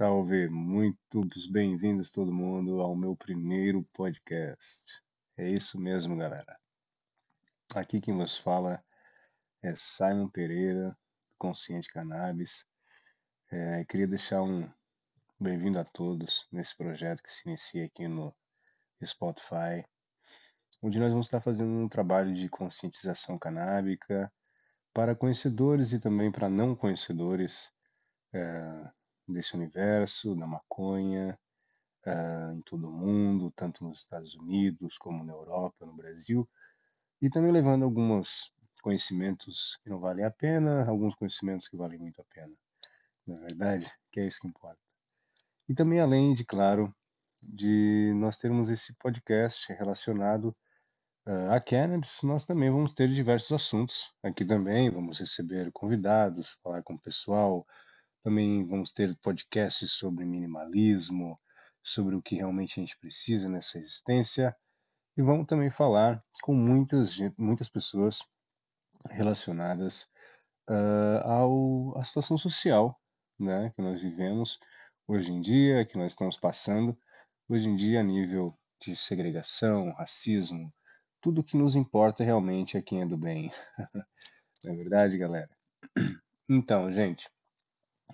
salve! Muitos bem-vindos todo mundo ao meu primeiro podcast. É isso mesmo, galera. Aqui quem vos fala é Simon Pereira, Consciente Cannabis. É, queria deixar um bem-vindo a todos nesse projeto que se inicia aqui no Spotify, onde nós vamos estar fazendo um trabalho de conscientização canábica para conhecedores e também para não conhecedores. É, desse universo, da maconha, uh, em todo o mundo, tanto nos Estados Unidos como na Europa, no Brasil, e também levando alguns conhecimentos que não valem a pena, alguns conhecimentos que valem muito a pena. Na é verdade, que é isso que importa. E também além de, claro, de nós termos esse podcast relacionado uh, a cannabis, nós também vamos ter diversos assuntos aqui também, vamos receber convidados, falar com o pessoal, também vamos ter podcasts sobre minimalismo, sobre o que realmente a gente precisa nessa existência. E vamos também falar com muitas, muitas pessoas relacionadas uh, ao, à situação social né, que nós vivemos hoje em dia, que nós estamos passando hoje em dia a nível de segregação, racismo, tudo que nos importa realmente é quem é do bem. Não é verdade, galera? Então, gente,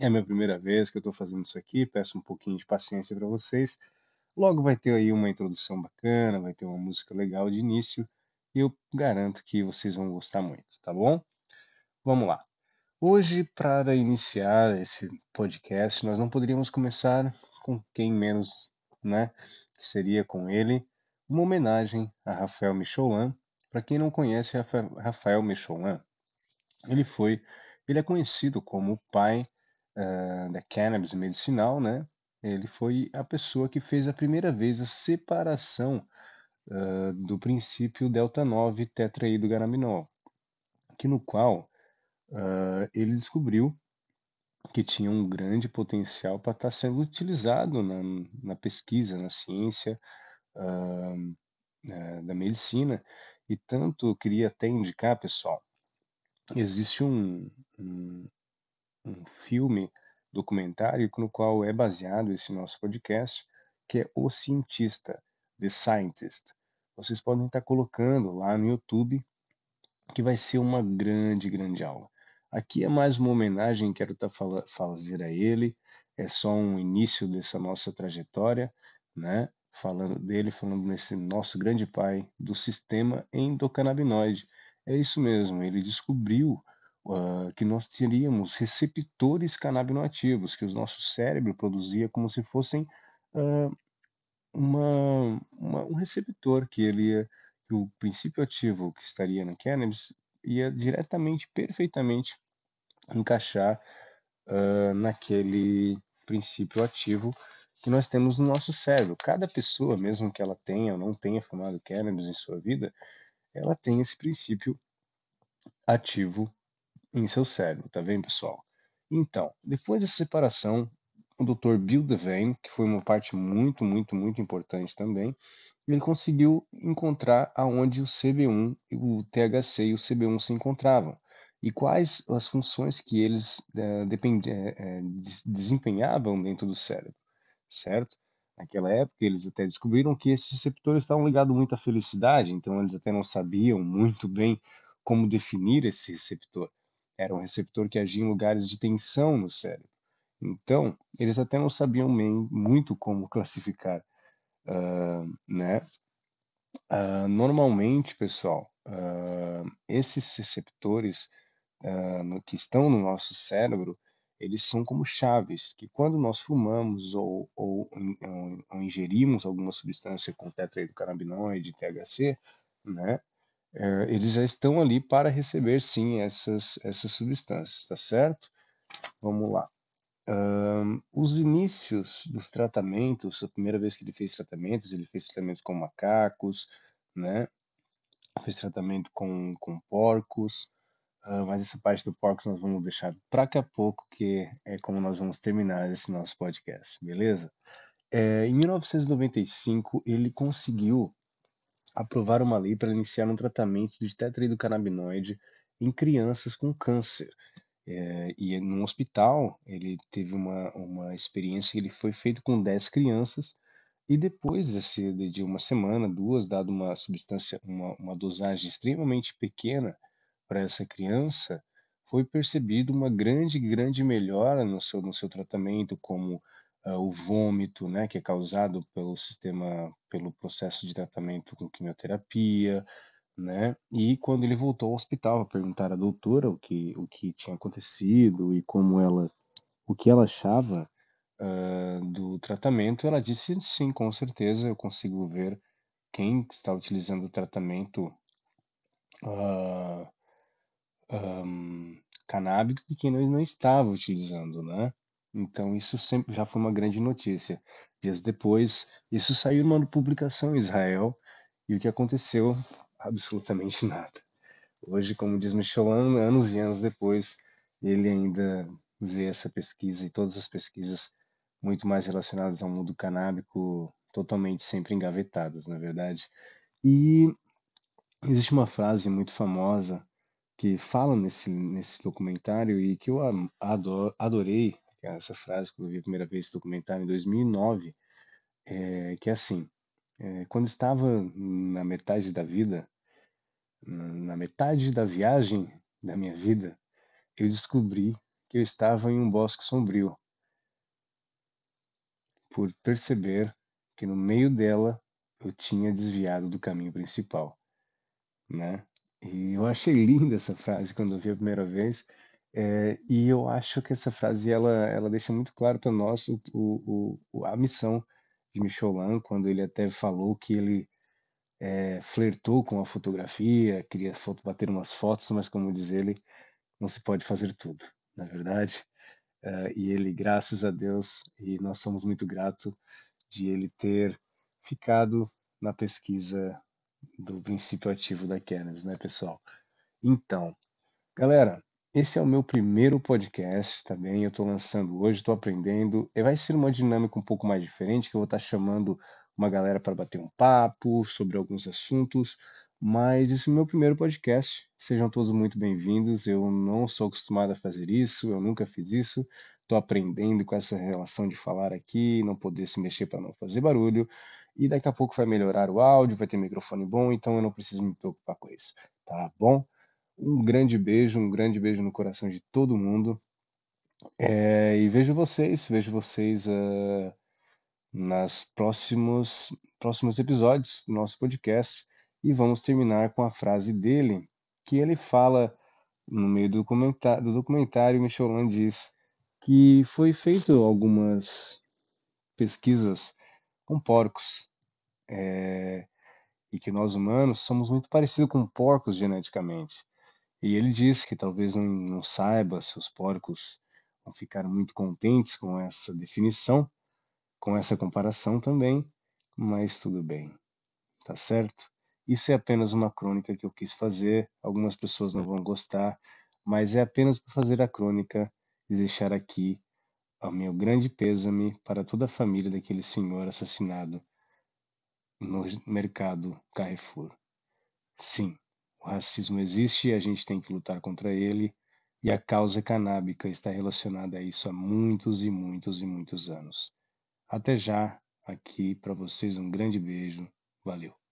é a minha primeira vez que eu estou fazendo isso aqui, peço um pouquinho de paciência para vocês. Logo vai ter aí uma introdução bacana, vai ter uma música legal de início e eu garanto que vocês vão gostar muito, tá bom? Vamos lá. Hoje, para iniciar esse podcast, nós não poderíamos começar com quem menos, né? Que seria com ele uma homenagem a Rafael Micholan. Para quem não conhece Rafael Micholan, ele foi, ele é conhecido como o pai uh, da cannabis medicinal, né? Ele foi a pessoa que fez a primeira vez a separação uh, do princípio delta 9 tetraidrogarabinol, que no qual uh, ele descobriu que tinha um grande potencial para estar tá sendo utilizado na, na, pesquisa, na ciência da medicina. E tanto eu queria até indicar, pessoal, existe um, um, um filme documentário no qual é baseado esse nosso podcast, que é O Cientista, The Scientist. Vocês podem estar colocando lá no YouTube, que vai ser uma grande, grande aula. Aqui é mais uma homenagem, quero estar fala, fazer a ele, é só um início dessa nossa trajetória, né? Falando dele, falando nesse nosso grande pai do sistema endocannabinoide. É isso mesmo, ele descobriu uh, que nós teríamos receptores canabinoativos, que o nosso cérebro produzia como se fossem uh, uma, uma, um receptor que ele que o princípio ativo que estaria na cannabis ia diretamente, perfeitamente encaixar uh, naquele princípio ativo que nós temos no nosso cérebro. Cada pessoa, mesmo que ela tenha ou não tenha fumado cannabis em sua vida, ela tem esse princípio ativo em seu cérebro, tá vendo, pessoal? Então, depois dessa separação, o Dr. Bill Devane, que foi uma parte muito, muito, muito importante também, ele conseguiu encontrar aonde o CB1, o THC e o CB1 se encontravam e quais as funções que eles é, depend, é, é desempenhavam dentro do cérebro, certo? Naquela época, eles até descobriram que esses receptores estavam ligados muito à felicidade, então eles até não sabiam muito bem como definir esse receptor era um receptor que agia em lugares de tensão no cérebro. Então, eles até não sabiam muito como classificar, uh, né? Uh, normalmente, pessoal, uh, esses receptores no, que estão no nosso cérebro, eles são como chaves, que quando nós fumamos ou, ou, ou, ou ingerimos alguma substância com tetraidrocannabinoide, THC, né, eles já estão ali para receber sim essas, essas substâncias, tá certo? Vamos lá. Um, os inícios dos tratamentos, a primeira vez que ele fez tratamentos, ele fez tratamentos com macacos, né? Fez tratamento com, com porcos, uh, mas essa parte do porcos nós vamos deixar para daqui a pouco, que é como nós vamos terminar esse nosso podcast, beleza? É, em 1995, ele conseguiu aprovar uma lei para iniciar um tratamento de tetraidrocannabinoide em crianças com câncer. É, e no hospital ele teve uma, uma experiência que ele foi feito com 10 crianças e depois desse, de uma semana, duas, dado uma substância, uma, uma dosagem extremamente pequena para essa criança, foi percebido uma grande, grande melhora no seu, no seu tratamento, como o vômito, né, que é causado pelo sistema, pelo processo de tratamento com quimioterapia, né? E quando ele voltou ao hospital, a perguntar à doutora o que, o que tinha acontecido e como ela, o que ela achava, uh, do tratamento, ela disse sim, com certeza eu consigo ver quem está utilizando o tratamento uh, um, canábico e quem não, não estava utilizando, né? Então isso sempre já foi uma grande notícia. Dias depois, isso saiu numa publicação em Israel e o que aconteceu? Absolutamente nada. Hoje, como diz Michelin, anos e anos depois, ele ainda vê essa pesquisa e todas as pesquisas muito mais relacionadas ao mundo canábico, totalmente sempre engavetadas, na é verdade. E existe uma frase muito famosa que fala nesse, nesse documentário e que eu adoro, adorei, essa frase que eu vi a primeira vez esse documentário em 2009, é, que é assim, é, quando estava na metade da vida, na metade da viagem da minha vida, eu descobri que eu estava em um bosque sombrio por perceber que no meio dela eu tinha desviado do caminho principal, né? E eu achei linda essa frase quando eu vi a primeira vez, é, e eu acho que essa frase ela, ela deixa muito claro para nós o, o, o, a missão de Michelin, quando ele até falou que ele é, flertou com a fotografia, queria foto, bater umas fotos, mas como diz ele, não se pode fazer tudo, na é verdade. Uh, e ele, graças a Deus, e nós somos muito gratos de ele ter ficado na pesquisa do princípio ativo da cannabis, né, pessoal? Então, galera, esse é o meu primeiro podcast também. Eu estou lançando hoje, estou aprendendo. E vai ser uma dinâmica um pouco mais diferente, que eu vou estar chamando uma galera para bater um papo sobre alguns assuntos. Mas esse é o meu primeiro podcast. Sejam todos muito bem-vindos. Eu não sou acostumado a fazer isso, eu nunca fiz isso. Estou aprendendo com essa relação de falar aqui, não poder se mexer para não fazer barulho. E daqui a pouco vai melhorar o áudio, vai ter microfone bom, então eu não preciso me preocupar com isso. Tá bom? Um grande beijo, um grande beijo no coração de todo mundo. É, e vejo vocês, vejo vocês uh, nas próximos próximos episódios do nosso podcast. E vamos terminar com a frase dele, que ele fala no meio do documentário, do documentário Michelin diz que foi feito algumas pesquisas com porcos é, e que nós humanos somos muito parecidos com porcos geneticamente. E ele diz que talvez não, não saiba se os porcos vão ficar muito contentes com essa definição, com essa comparação também, mas tudo bem, tá certo? Isso é apenas uma crônica que eu quis fazer. Algumas pessoas não vão gostar, mas é apenas para fazer a crônica e deixar aqui o meu grande pêsame para toda a família daquele senhor assassinado no mercado Carrefour. Sim, o racismo existe e a gente tem que lutar contra ele, e a causa canábica está relacionada a isso há muitos e muitos e muitos anos. Até já, aqui para vocês um grande beijo. Valeu.